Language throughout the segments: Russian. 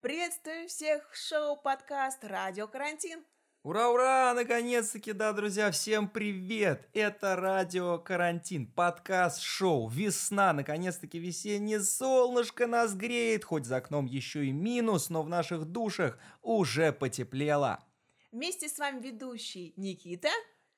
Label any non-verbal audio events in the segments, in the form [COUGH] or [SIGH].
Приветствую всех в шоу-подкаст «Радио Карантин». Ура, ура! Наконец-таки, да, друзья, всем привет! Это радио Карантин, подкаст, шоу, весна, наконец-таки весеннее солнышко нас греет, хоть за окном еще и минус, но в наших душах уже потеплело. Вместе с вами ведущий Никита.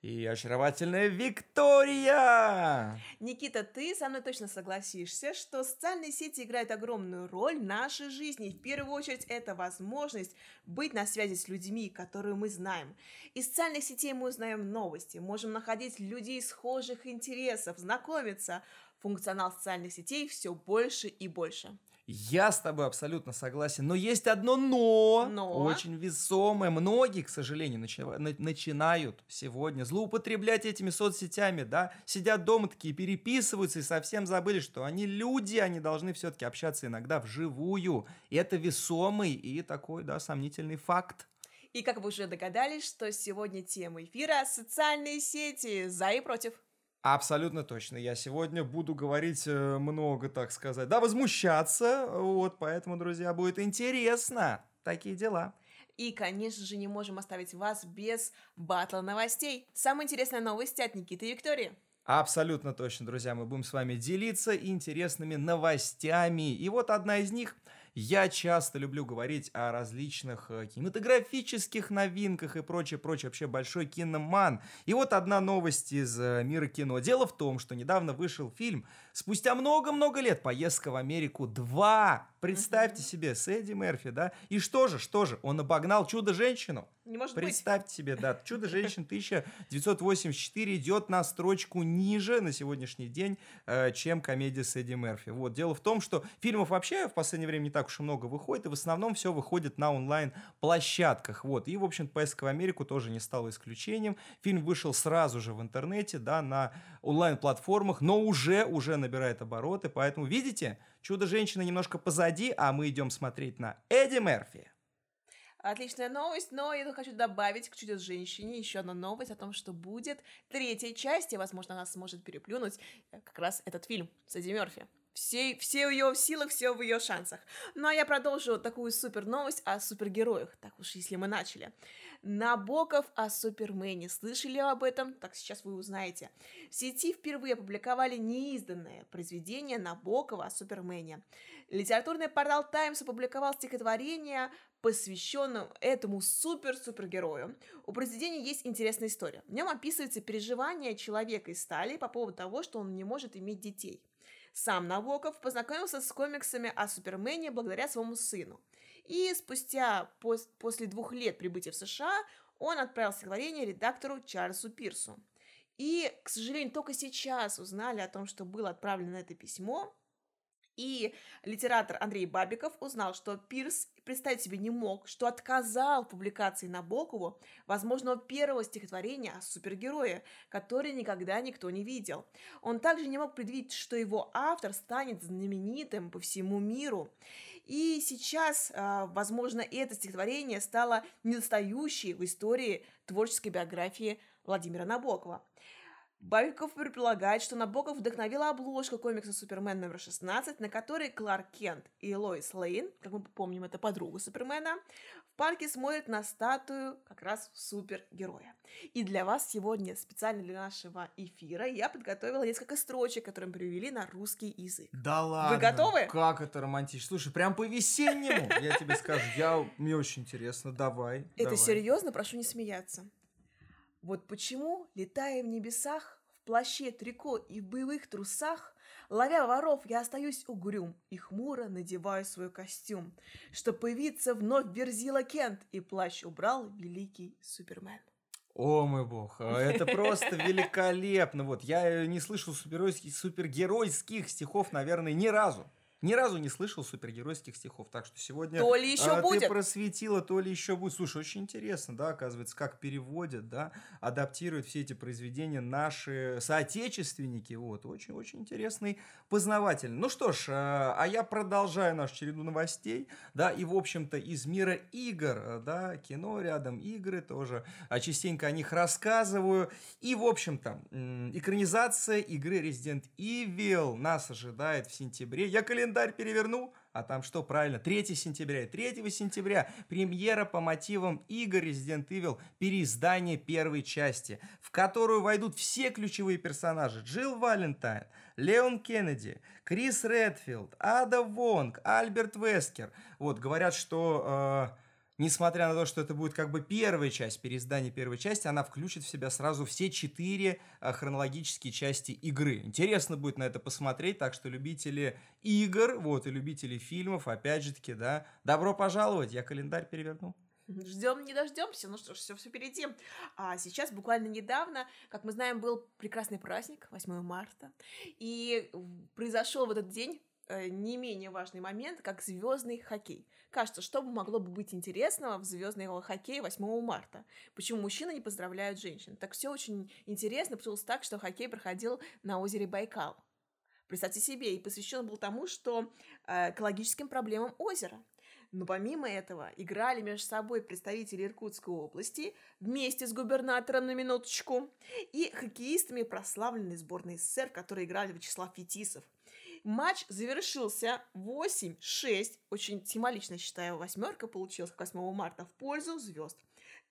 И очаровательная Виктория! Никита, ты со мной точно согласишься, что социальные сети играют огромную роль в нашей жизни. В первую очередь, это возможность быть на связи с людьми, которые мы знаем. Из социальных сетей мы узнаем новости, можем находить людей схожих интересов, знакомиться. Функционал социальных сетей все больше и больше. Я с тобой абсолютно согласен, но есть одно но, Но? очень весомое. Многие, к сожалению, начи- на- начинают сегодня злоупотреблять этими соцсетями, да, сидят дома такие, переписываются и совсем забыли, что они люди, они должны все-таки общаться иногда вживую. И это весомый и такой, да, сомнительный факт. И как вы уже догадались, что сегодня тема эфира – социальные сети, за и против. Абсолютно точно. Я сегодня буду говорить э, много, так сказать, да, возмущаться, вот, поэтому, друзья, будет интересно. Такие дела. И, конечно же, не можем оставить вас без батла новостей. Самые интересные новости от Никиты и Виктории. Абсолютно точно, друзья, мы будем с вами делиться интересными новостями. И вот одна из них. Я часто люблю говорить о различных э, кинематографических новинках и прочее, прочее. Вообще большой киноман. И вот одна новость из э, мира кино. Дело в том, что недавно вышел фильм спустя много-много лет «Поездка в Америку 2». Представьте себе, с Эдди Мерфи, да? И что же, что же, он обогнал «Чудо-женщину». Не может быть. Представьте себе, да, «Чудо-женщина» 1984 идет на строчку ниже на сегодняшний день, э, чем комедия с Эдди Мерфи. Вот, дело в том, что фильмов вообще в последнее время не так уж и много выходит, и в основном все выходит на онлайн-площадках, вот. И, в общем «Поездка в Америку» тоже не стала исключением. Фильм вышел сразу же в интернете, да, на онлайн-платформах, но уже, уже набирает обороты, поэтому, видите, «Чудо-женщина» немножко позади, а мы идем смотреть на Эдди Мерфи. Отличная новость, но я хочу добавить к «Чудо-женщине» еще одну новость о том, что будет третья часть, и, возможно, она сможет переплюнуть э, как раз этот фильм с Эдди Мерфи. Все, все в ее силах, все в ее шансах. Ну а я продолжу такую супер новость о супергероях. Так уж, если мы начали. Набоков о Супермене. Слышали об этом? Так сейчас вы узнаете. В сети впервые опубликовали неизданное произведение Набокова о Супермене. Литературный портал Times опубликовал стихотворение посвященном этому супер-супергерою. У произведения есть интересная история. В нем описывается переживание человека из стали по поводу того, что он не может иметь детей. Сам Набоков познакомился с комиксами о Супермене благодаря своему сыну. И спустя пос- после двух лет прибытия в США он отправил стихотворение редактору Чарльзу Пирсу. И, к сожалению, только сейчас узнали о том, что было отправлено это письмо, и литератор Андрей Бабиков узнал, что Пирс представить себе не мог, что отказал публикации Набокову возможного первого стихотворения о супергерое, который никогда никто не видел. Он также не мог предвидеть, что его автор станет знаменитым по всему миру. И сейчас, а, возможно, это стихотворение стало недостающей в истории творческой биографии Владимира Набокова. Бабиков предполагает, что Набоков вдохновила обложка комикса «Супермен номер 16», на которой Кларк Кент и Лоис Лейн, как мы помним, это подруга Супермена, в парке смотрят на статую как раз супергероя. И для вас сегодня, специально для нашего эфира, я подготовила несколько строчек, которые мы перевели на русский язык. Да ладно. готовы? Как это романтично. Слушай, прям по-весеннему, я тебе скажу. Я, мне очень интересно. Давай. Это серьезно, прошу не смеяться. Вот почему, летая в небесах, в плаще, трико и в боевых трусах, ловя воров, я остаюсь угрюм и хмуро надеваю свой костюм, что появиться вновь Верзила Кент, и плащ убрал великий Супермен. О мой бог, а это просто великолепно. Вот, я не слышал супергеройских, супергеройских стихов, наверное, ни разу. Ни разу не слышал супергеройских стихов, так что сегодня То ли еще а, будет. ты просветила, то ли еще будет. Слушай, очень интересно, да, оказывается, как переводят, да, адаптируют все эти произведения наши соотечественники, вот, очень-очень интересный, познавательный. Ну что ж, а, а я продолжаю нашу череду новостей, да, и, в общем-то, из мира игр, да, кино рядом, игры тоже, а частенько о них рассказываю, и, в общем-то, экранизация игры Resident Evil нас ожидает в сентябре. Я календарь переверну, а там что, правильно, 3 сентября. 3 сентября премьера по мотивам игр Resident Evil, переиздание первой части, в которую войдут все ключевые персонажи. Джилл Валентайн, Леон Кеннеди, Крис Редфилд, Ада Вонг, Альберт Вескер. Вот, говорят, что... Э, несмотря на то, что это будет как бы первая часть, переиздание первой части, она включит в себя сразу все четыре а, хронологические части игры. Интересно будет на это посмотреть, так что любители игр, вот, и любители фильмов, опять же таки, да, добро пожаловать, я календарь перевернул. Ждем, не дождемся. Ну что ж, все, впереди. А сейчас, буквально недавно, как мы знаем, был прекрасный праздник, 8 марта. И произошел в этот день не менее важный момент, как звездный хоккей. Кажется, что могло бы быть интересного в звездного хоккее 8 марта? Почему мужчины не поздравляют женщин? Так все очень интересно, получилось так, что хоккей проходил на озере Байкал. Представьте себе, и посвящен был тому, что э, экологическим проблемам озера. Но помимо этого играли между собой представители Иркутской области вместе с губернатором на минуточку и хоккеистами прославленной сборной СССР, которые играли Вячеслав Фетисов – Матч завершился 8-6. Очень символично, считаю, восьмерка получилась 8 марта в пользу звезд.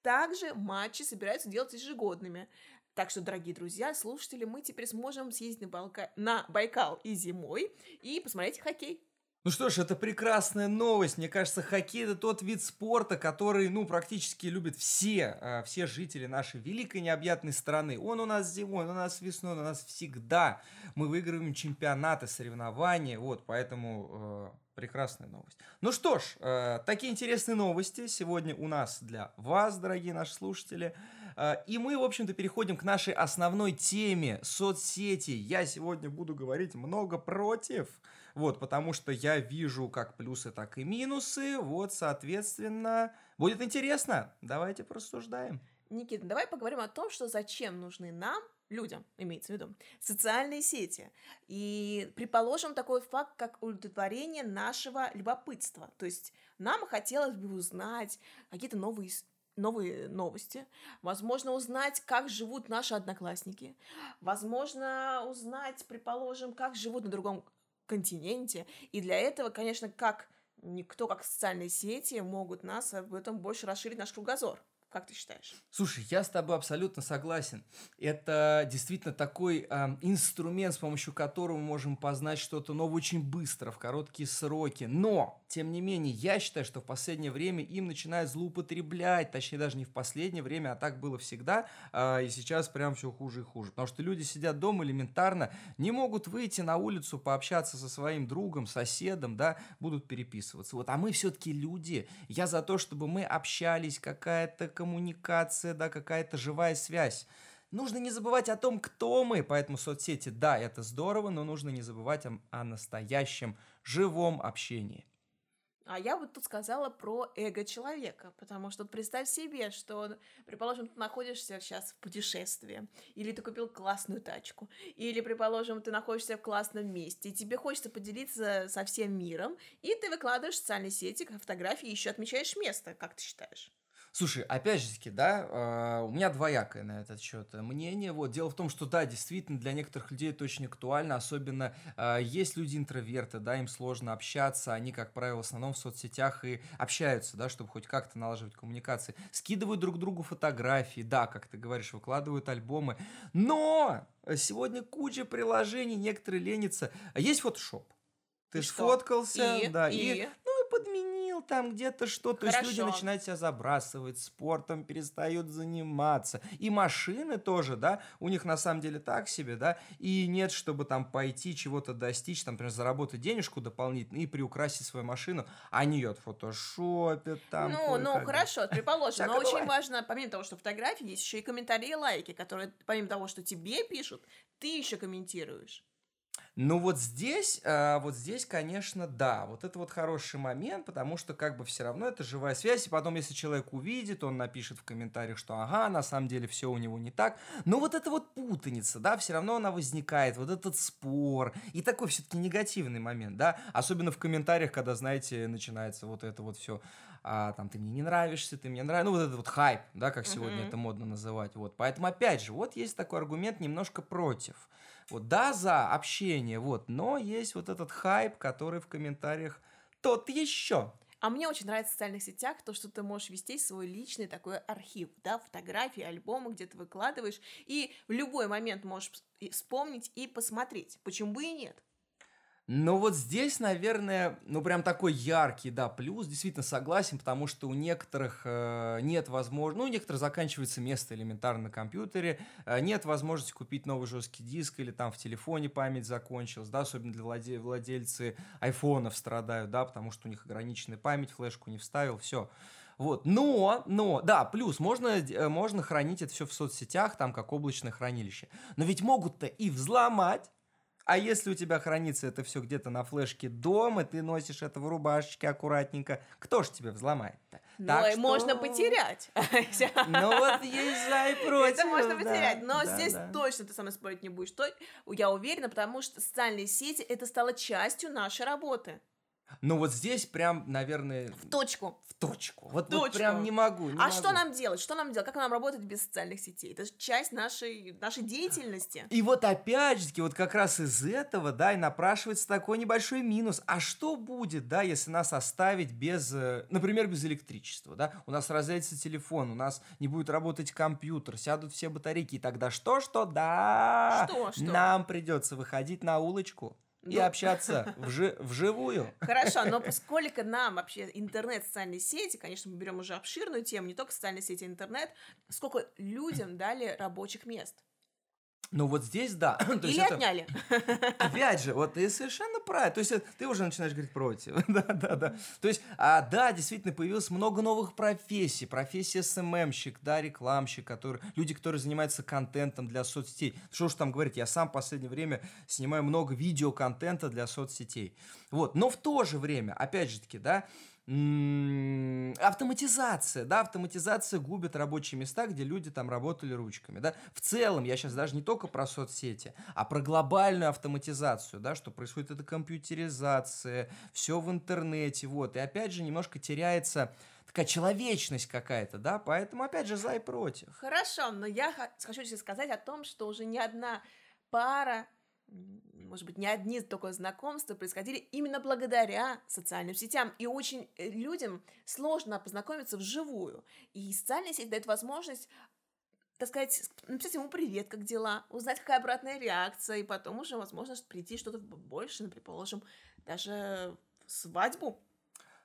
Также матчи собираются делать ежегодными. Так что, дорогие друзья, слушатели, мы теперь сможем съездить на, Балка... на Байкал и зимой и посмотреть хоккей. Ну что ж, это прекрасная новость. Мне кажется, хоккей это тот вид спорта, который, ну, практически любят все, э, все жители нашей великой необъятной страны. Он у нас зимой, он у нас весной, он у нас всегда. Мы выигрываем чемпионаты, соревнования, вот, поэтому э, прекрасная новость. Ну что ж, э, такие интересные новости сегодня у нас для вас, дорогие наши слушатели. Э, и мы, в общем-то, переходим к нашей основной теме соцсети. Я сегодня буду говорить много против вот, потому что я вижу как плюсы, так и минусы, вот, соответственно, будет интересно, давайте порассуждаем. Никита, давай поговорим о том, что зачем нужны нам, людям, имеется в виду, социальные сети. И предположим такой факт, как удовлетворение нашего любопытства. То есть нам хотелось бы узнать какие-то новые новые новости, возможно, узнать, как живут наши одноклассники, возможно, узнать, предположим, как живут на другом континенте. И для этого, конечно, как никто, как социальные сети могут нас об этом больше расширить наш кругозор. Как ты считаешь? Слушай, я с тобой абсолютно согласен. Это действительно такой э, инструмент, с помощью которого мы можем познать что-то новое очень быстро, в короткие сроки. Но, тем не менее, я считаю, что в последнее время им начинают злоупотреблять, точнее даже не в последнее время, а так было всегда, э, и сейчас прям все хуже и хуже. Потому что люди сидят дома элементарно, не могут выйти на улицу, пообщаться со своим другом, соседом, да, будут переписываться. Вот, а мы все-таки люди. Я за то, чтобы мы общались, какая-то коммуникация, да, какая-то живая связь. Нужно не забывать о том, кто мы, поэтому соцсети, да, это здорово, но нужно не забывать о, о настоящем живом общении. А я вот тут сказала про эго человека, потому что представь себе, что, предположим, ты находишься сейчас в путешествии, или ты купил классную тачку, или, предположим, ты находишься в классном месте, и тебе хочется поделиться со всем миром, и ты выкладываешь в социальные сети фотографии и еще отмечаешь место, как ты считаешь? Слушай, опять же таки, да, э, у меня двоякое на этот счет мнение. Вот дело в том, что да, действительно для некоторых людей это очень актуально, особенно э, есть люди интроверты, да, им сложно общаться, они, как правило, в основном в соцсетях и общаются, да, чтобы хоть как-то налаживать коммуникации, скидывают друг другу фотографии, да, как ты говоришь, выкладывают альбомы, но сегодня куча приложений, некоторые ленятся. Есть Photoshop, ты и сфоткался, и? да, и, и ну и там где-то что. То есть люди начинают себя забрасывать, спортом перестают заниматься. И машины тоже, да, у них на самом деле так себе, да, и нет, чтобы там пойти чего-то достичь, там, например, заработать денежку дополнительно и приукрасить свою машину. Они ее отфотошопят там. Ну, ну, хорошо, предположим. Но очень важно, помимо того, что фотографии, есть еще и комментарии и лайки, которые, помимо того, что тебе пишут, ты еще комментируешь. Ну вот здесь, э, вот здесь, конечно, да, вот это вот хороший момент, потому что как бы все равно это живая связь, и потом, если человек увидит, он напишет в комментариях, что ага, на самом деле все у него не так, но вот это вот путаница, да, все равно она возникает, вот этот спор, и такой все-таки негативный момент, да, особенно в комментариях, когда, знаете, начинается вот это вот все, а, там, ты мне не нравишься, ты мне нравишься, ну, вот этот вот хайп, да, как сегодня uh-huh. это модно называть, вот, поэтому, опять же, вот есть такой аргумент немножко против, вот, да, за общение, вот, но есть вот этот хайп, который в комментариях тот еще. А мне очень нравится в социальных сетях то, что ты можешь вести свой личный такой архив, да, фотографии, альбомы, где ты выкладываешь, и в любой момент можешь вспомнить и посмотреть. Почему бы и нет? Но вот здесь, наверное, ну прям такой яркий, да, плюс, действительно согласен, потому что у некоторых э, нет возможности, ну, у некоторых заканчивается место элементарно на компьютере, э, нет возможности купить новый жесткий диск или там в телефоне память закончилась, да, особенно для владе- владельцы айфонов страдают, да, потому что у них ограниченная память, флешку не вставил, все. Вот, но, но, да, плюс, можно, э, можно хранить это все в соцсетях, там, как облачное хранилище. Но ведь могут-то и взломать, а если у тебя хранится это все где-то на флешке дома, ты носишь это в рубашечке аккуратненько, кто ж тебе взломает-то? Ну, так что... можно потерять. [LAUGHS] Ну вот есть за и против. Это можно потерять, но здесь точно ты со мной спорить не будешь. Я уверена, потому что социальные сети это стало частью нашей работы. Ну вот здесь прям, наверное... В точку. В точку. Вот, точку. вот прям не могу. Не а могу. что нам делать? Что нам делать? Как нам работать без социальных сетей? Это же часть нашей, нашей деятельности. И вот опять же таки, вот как раз из этого, да, и напрашивается такой небольшой минус. А что будет, да, если нас оставить без, э, например, без электричества, да? У нас разрядится телефон, у нас не будет работать компьютер, сядут все батарейки, и тогда что-что, да, что, что? нам придется выходить на улочку и ну... общаться вжи- вживую. Хорошо, но поскольку нам вообще интернет, социальные сети, конечно, мы берем уже обширную тему, не только социальные сети, а интернет, сколько людям дали рабочих мест? Ну вот здесь да. [CLEARS THROAT] То Или это, отняли. [LAUGHS] Опять же, вот ты совершенно правильно. То есть ты уже начинаешь говорить против. [LAUGHS] да, да, да. То есть, а, да, действительно появилось много новых профессий. Профессия СММщик, да, рекламщик, который, люди, которые занимаются контентом для соцсетей. Что уж там говорить, я сам в последнее время снимаю много видеоконтента для соцсетей. Вот, но в то же время, опять же таки, да, автоматизация, да, автоматизация губит рабочие места, где люди там работали ручками, да. В целом, я сейчас даже не только про соцсети, а про глобальную автоматизацию, да, что происходит это компьютеризация, все в интернете, вот. И опять же немножко теряется такая человечность какая-то, да, поэтому опять же за и против. Хорошо, но я хочу тебе сказать о том, что уже не одна пара может быть, не одни только знакомства происходили именно благодаря социальным сетям. И очень э, людям сложно познакомиться вживую. И социальная сеть дает возможность так сказать, написать ему привет, как дела, узнать, какая обратная реакция, и потом уже, возможно, прийти что-то больше, ну, предположим, даже свадьбу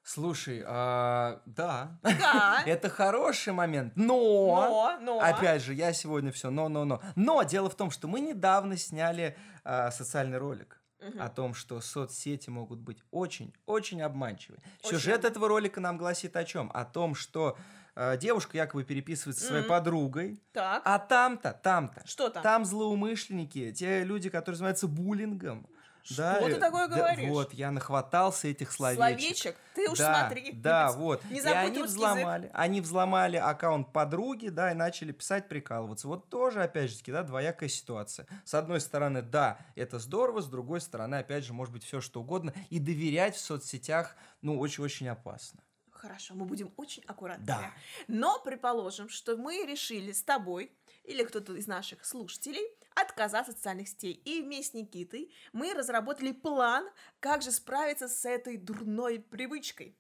Слушай, а, да. Да. [LAUGHS] Это хороший момент, но, но, но, опять же, я сегодня все, но, но, но. Но дело в том, что мы недавно сняли а, социальный ролик угу. о том, что соцсети могут быть очень, очень обманчивы. Очень Сюжет этого ролика нам гласит о чем? О том, что э, девушка якобы переписывается со своей подругой. Так. А там-то, там-то. Что там? Там злоумышленники, те люди, которые занимаются буллингом. Да, что ты такое да, говоришь? Вот, я нахватался этих словечек. Словечек? Ты уж да, смотри. Да, вот. Не и они взломали, язык. они взломали аккаунт подруги, да, и начали писать, прикалываться. Вот тоже, опять же таки, да, двоякая ситуация. С одной стороны, да, это здорово, с другой стороны, опять же, может быть, все что угодно. И доверять в соцсетях, ну, очень-очень опасно. Хорошо, мы будем очень аккуратны. Да. Но предположим, что мы решили с тобой или кто-то из наших слушателей отказаться от социальных сетей. И вместе с Никитой мы разработали план, как же справиться с этой дурной привычкой.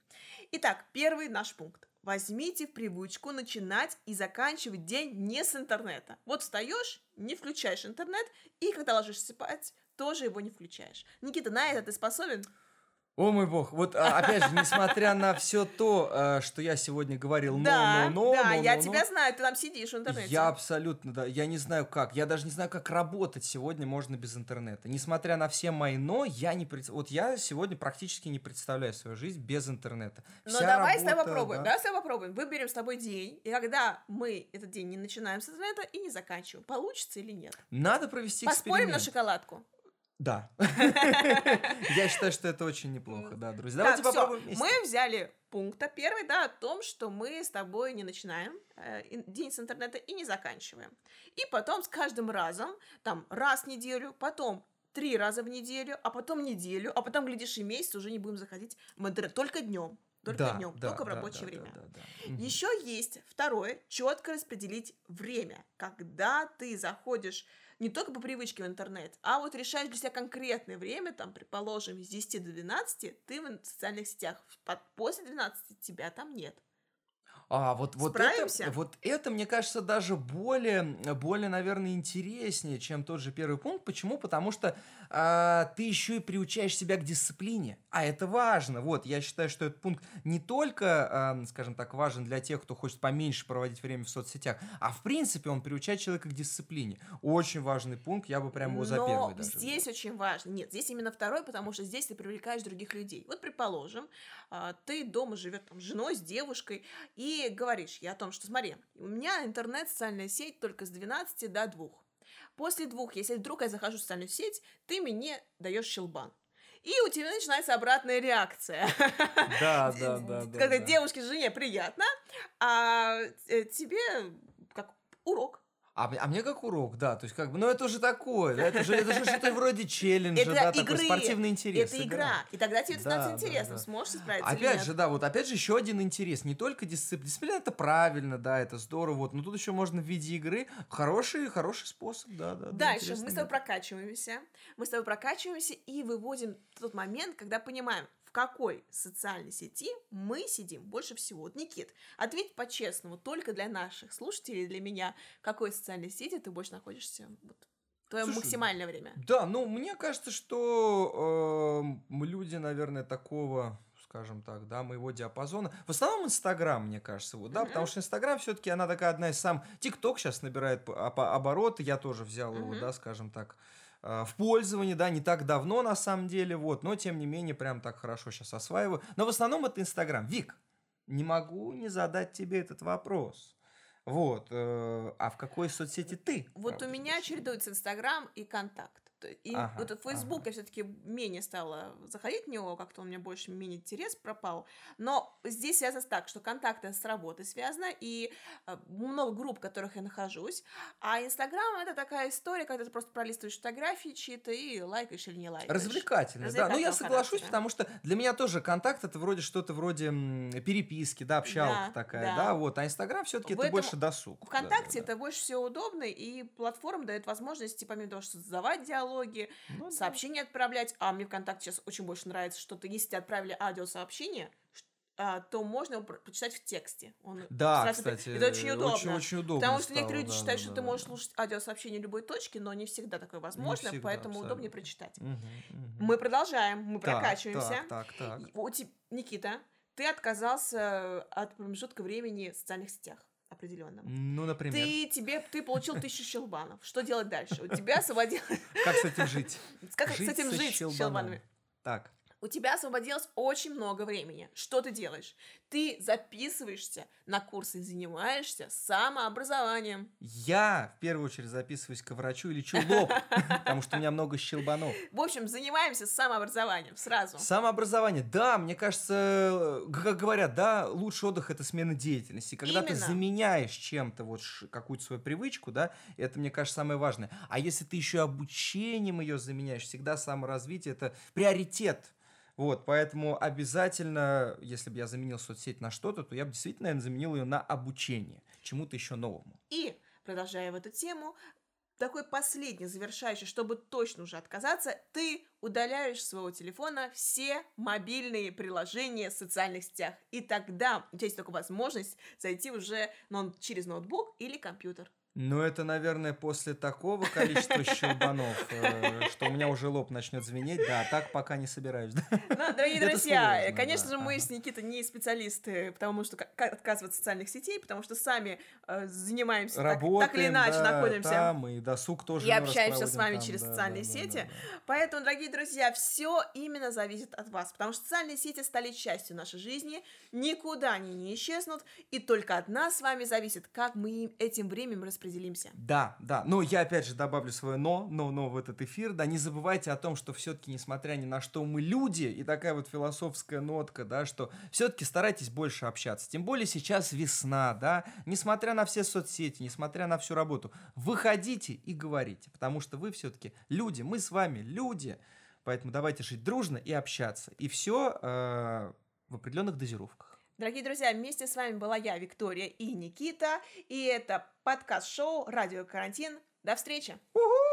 Итак, первый наш пункт. Возьмите в привычку начинать и заканчивать день не с интернета. Вот встаешь, не включаешь интернет, и когда ложишься спать, тоже его не включаешь. Никита, на это ты способен? О мой бог, вот а, опять же, несмотря на все то, э, что я сегодня говорил, но, да, но, но, да, но, я но, тебя знаю, ты там сидишь в интернете. Я абсолютно, да, я не знаю как, я даже не знаю, как работать сегодня можно без интернета. Несмотря на все мои но, я не пред... вот я сегодня практически не представляю свою жизнь без интернета. Ну давай работа, с тобой попробуем, да? давай с тобой попробуем. Выберем с тобой день, и когда мы этот день не начинаем с интернета и не заканчиваем, получится или нет? Надо провести Поспорим на шоколадку. Да. [LAUGHS] Я считаю, что это очень неплохо, да, друзья. Давайте попробуем вместе. Мы взяли пункта первый, да, о том, что мы с тобой не начинаем э, день с интернета и не заканчиваем. И потом с каждым разом, там, раз в неделю, потом три раза в неделю, а потом неделю, а потом, глядишь, и месяц уже не будем заходить в интернет только днем. Только да, днем, да, только в рабочее да, время. Да, да, да. Еще есть второе, четко распределить время. Когда ты заходишь не только по привычке в интернет, а вот решаешь для себя конкретное время, там, предположим, с 10 до 12 ты в социальных сетях, после 12 тебя там нет. А, вот, вот, это, вот это, мне кажется, даже более, более, наверное, интереснее, чем тот же первый пункт. Почему? Потому что а, ты еще и приучаешь себя к дисциплине. А это важно. Вот, я считаю, что этот пункт не только, а, скажем так, важен для тех, кто хочет поменьше проводить время в соцсетях, а в принципе он приучает человека к дисциплине. Очень важный пункт, я бы прям его за первый даже. здесь взял. очень важно. Нет, здесь именно второй, потому что здесь ты привлекаешь других людей. Вот, предположим, а, ты дома живет там, с женой, с девушкой, и говоришь я о том, что смотри, у меня интернет, социальная сеть только с 12 до 2. После двух, если вдруг я захожу в социальную сеть, ты мне даешь щелбан. И у тебя начинается обратная реакция. Да, [LAUGHS] да, да. Когда да, девушке, жене приятно, а э, тебе как урок. А, а мне как урок, да, то есть как бы, ну это уже такое, да, это же, это же что-то вроде челленджа, это да, игры, такой спортивный интерес. Это игра, игра. и тогда тебе это да, становится да, интересно, да. сможешь справиться Опять же, да, вот опять же еще один интерес, не только дисциплина, дисциплина это правильно, да, это здорово, вот, но тут еще можно в виде игры, хороший, хороший способ, да, да. Дальше мы с тобой прокачиваемся, мы с тобой прокачиваемся и выводим тот момент, когда понимаем, какой социальной сети мы сидим больше всего? Вот, Никит, ответь по-честному, только для наших слушателей, для меня, в какой социальной сети ты больше находишься? Вот, твое Слушай, максимальное время. Да, ну, мне кажется, что э, люди, наверное, такого скажем так, да, моего диапазона. В основном Инстаграм, мне кажется, вот, да, mm-hmm. потому что Инстаграм все-таки она такая одна из сам. ТикТок сейчас набирает обороты, я тоже взял mm-hmm. его, да, скажем так, Э, в пользовании, да, не так давно на самом деле, вот, но тем не менее прям так хорошо сейчас осваиваю. Но в основном это Инстаграм. Вик, не могу не задать тебе этот вопрос. Вот, э, а в какой соцсети ты? Вот у меня чередуется Инстаграм и Контакт. И ага, вот Facebook ага. я все-таки менее стала заходить в него, как-то у меня больше менее интерес пропал. Но здесь связано так, что контакты с работой связаны, и э, много групп, в которых я нахожусь. А Инстаграм это такая история, когда ты просто пролистываешь фотографии чьи-то и лайкаешь или не лайкаешь. Развлекательно, да. Ну, я соглашусь, характера. потому что для меня тоже контакт это вроде что-то вроде переписки, да, общалка да, такая, да. да, вот. А Инстаграм все-таки это больше досуг. Вконтакте да, да, это больше всего удобно, и платформа дает возможность, помимо того, что создавать диалог, диалоги, ну, сообщения да. отправлять. А мне ВКонтакте сейчас очень больше нравится, что ты, если ты отправили аудиосообщение, а, то можно его прочитать в тексте. Он да, сразу... кстати, это очень удобно. Очень, очень удобно потому что некоторые люди да, считают, да, что да, ты да. можешь слушать аудиосообщение любой точки, но не всегда такое возможно, всегда, поэтому абсолютно. удобнее прочитать. Угу, угу. Мы продолжаем, мы так, прокачиваемся. Так, так, так. У тебя, Никита, ты отказался от промежутка времени в социальных сетях определенном. Ну, например. Ты, тебе, ты получил тысячу щелбанов. Что делать дальше? У тебя освободилось... Как с этим жить? Как с этим жить с щелбанами? Так у тебя освободилось очень много времени. Что ты делаешь? Ты записываешься на курсы, занимаешься самообразованием. Я в первую очередь записываюсь к врачу или лечу лоб, [LAUGHS] потому что у меня много щелбанов. В общем, занимаемся самообразованием сразу. Самообразование, да, мне кажется, как говорят, да, лучший отдых это смена деятельности. Когда ты заменяешь чем-то вот какую-то свою привычку, да, это, мне кажется, самое важное. А если ты еще обучением ее заменяешь, всегда саморазвитие это приоритет вот, поэтому обязательно, если бы я заменил соцсеть на что-то, то я бы действительно, наверное, заменил ее на обучение чему-то еще новому. И, продолжая в эту тему, такой последний, завершающий, чтобы точно уже отказаться, ты удаляешь с своего телефона все мобильные приложения в социальных сетях. И тогда у тебя есть только возможность зайти уже через ноутбук или компьютер. Ну, это, наверное, после такого количества щелбанов, э, что у меня уже лоб начнет звенеть. Да, так пока не собираюсь. Ну, дорогие друзья, конечно же, мы с Никитой не специалисты, потому что отказывать от социальных сетей, потому что сами э, занимаемся так или иначе, находимся. Там, и досуг тоже И общаемся с вами через социальные сети. Поэтому, дорогие друзья, все именно зависит от вас, потому что социальные сети стали частью нашей жизни, никуда они не исчезнут, и только от нас с вами зависит, как мы этим временем распределяем распределимся. Да, да. Но я опять же добавлю свое но, но, но в этот эфир. Да, не забывайте о том, что все-таки, несмотря ни на что, мы люди, и такая вот философская нотка, да, что все-таки старайтесь больше общаться. Тем более сейчас весна, да, несмотря на все соцсети, несмотря на всю работу, выходите и говорите, потому что вы все-таки люди, мы с вами люди. Поэтому давайте жить дружно и общаться. И все э, в определенных дозировках. Дорогие друзья, вместе с вами была я, Виктория и Никита, и это подкаст-шоу «Радио Карантин». До встречи! Уху!